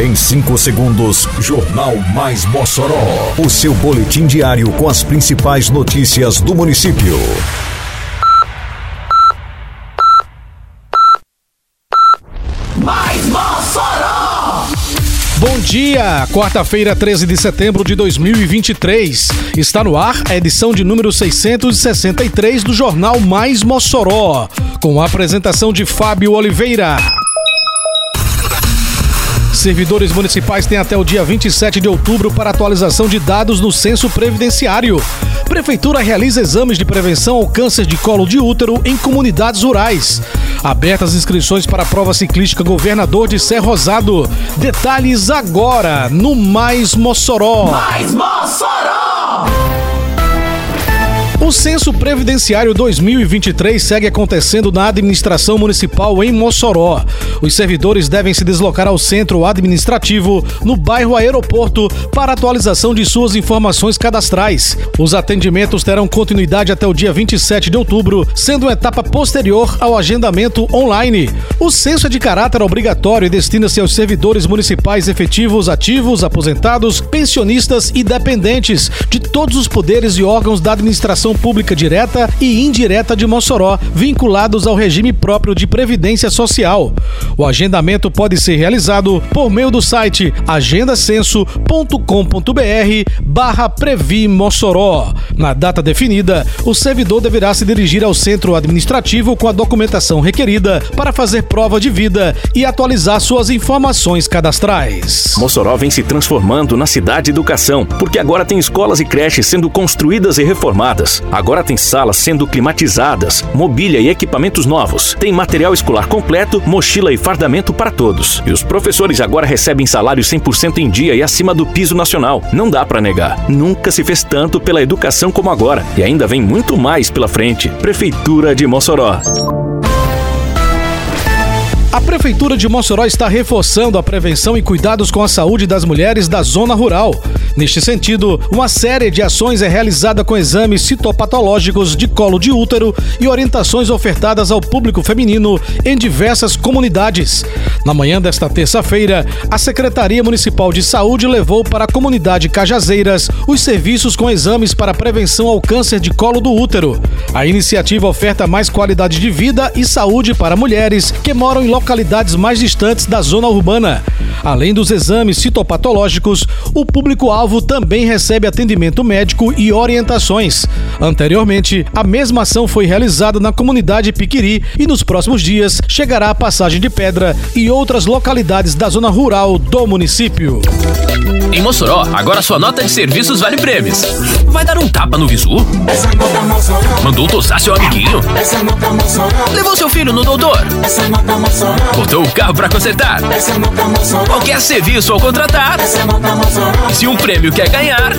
Em 5 segundos, Jornal Mais Mossoró. O seu boletim diário com as principais notícias do município. Mais Mossoró! Bom dia, quarta-feira, 13 de setembro de 2023. Está no ar a edição de número 663 do Jornal Mais Mossoró, com a apresentação de Fábio Oliveira. Servidores municipais têm até o dia 27 de outubro para atualização de dados no censo previdenciário. Prefeitura realiza exames de prevenção ao câncer de colo de útero em comunidades rurais. Abertas inscrições para a prova ciclística Governador de Ser Rosado. Detalhes agora no Mais Mossoró. Mais Mossoró! O Censo Previdenciário 2023 segue acontecendo na administração municipal em Mossoró. Os servidores devem se deslocar ao centro administrativo, no bairro Aeroporto, para atualização de suas informações cadastrais. Os atendimentos terão continuidade até o dia 27 de outubro, sendo uma etapa posterior ao agendamento online. O censo é de caráter obrigatório e destina-se aos servidores municipais efetivos, ativos, aposentados, pensionistas e dependentes de todos os poderes e órgãos da administração pública direta e indireta de Mossoró, vinculados ao regime próprio de previdência social. O agendamento pode ser realizado por meio do site agendacenso.com.br barra Previ Mossoró. Na data definida, o servidor deverá se dirigir ao centro administrativo com a documentação requerida para fazer prova de vida e atualizar suas informações cadastrais. Mossoró vem se transformando na cidade de educação, porque agora tem escolas e creches sendo construídas e reformadas. Agora tem salas sendo climatizadas, mobília e equipamentos novos. Tem material escolar completo, mochila e fardamento para todos. E os professores agora recebem salário 100% em dia e acima do piso nacional. Não dá para negar. Nunca se fez tanto pela educação como agora. E ainda vem muito mais pela frente. Prefeitura de Mossoró. A Prefeitura de Mossoró está reforçando a prevenção e cuidados com a saúde das mulheres da zona rural. Neste sentido, uma série de ações é realizada com exames citopatológicos de colo de útero e orientações ofertadas ao público feminino em diversas comunidades. Na manhã desta terça-feira, a Secretaria Municipal de Saúde levou para a comunidade Cajazeiras os serviços com exames para prevenção ao câncer de colo do útero. A iniciativa oferta mais qualidade de vida e saúde para mulheres que moram em localidades mais distantes da zona urbana. Além dos exames citopatológicos, o público-alvo também recebe atendimento médico e orientações. Anteriormente, a mesma ação foi realizada na comunidade Piquiri e nos próximos dias chegará a Passagem de Pedra e outras localidades da zona rural do município. Em Mossoró, agora sua nota de serviços vale prêmios. Vai dar um tapa no visu? Mandou tosar seu amiguinho? Levou seu filho no doutor? Botou o carro pra consertar? Qualquer serviço ao contratar? E se um prêmio quer ganhar?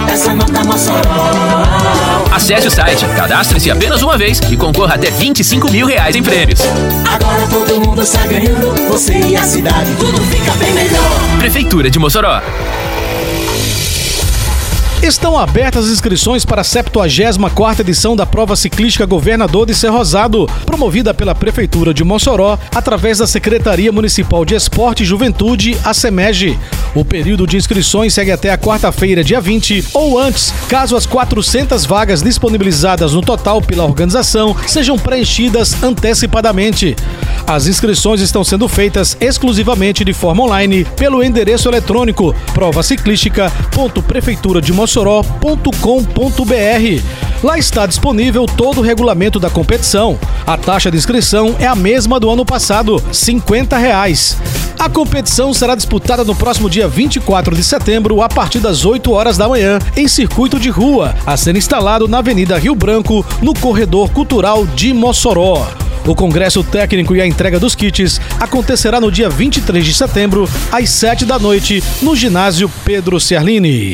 Acesse o site, cadastre-se apenas uma vez e concorra até 25 mil reais em prêmios. Agora todo mundo está ganhando, você e a cidade, tudo fica bem melhor. Prefeitura de Mossoró. Estão abertas as inscrições para a 74ª edição da Prova Ciclística Governador de Ser Rosado, promovida pela Prefeitura de Mossoró através da Secretaria Municipal de Esporte e Juventude, a SEMEG. O período de inscrições segue até a quarta-feira, dia 20, ou antes, caso as 400 vagas disponibilizadas no total pela organização sejam preenchidas antecipadamente. As inscrições estão sendo feitas exclusivamente de forma online pelo endereço eletrônico provaciclística.prefeiturademossoró.com.br. Lá está disponível todo o regulamento da competição. A taxa de inscrição é a mesma do ano passado, 50 reais. A competição será disputada no próximo dia 24 de setembro, a partir das 8 horas da manhã, em circuito de rua, a ser instalado na Avenida Rio Branco, no Corredor Cultural de Mossoró. O congresso técnico e a entrega dos kits acontecerá no dia 23 de setembro, às 7 da noite, no ginásio Pedro Ciarlini.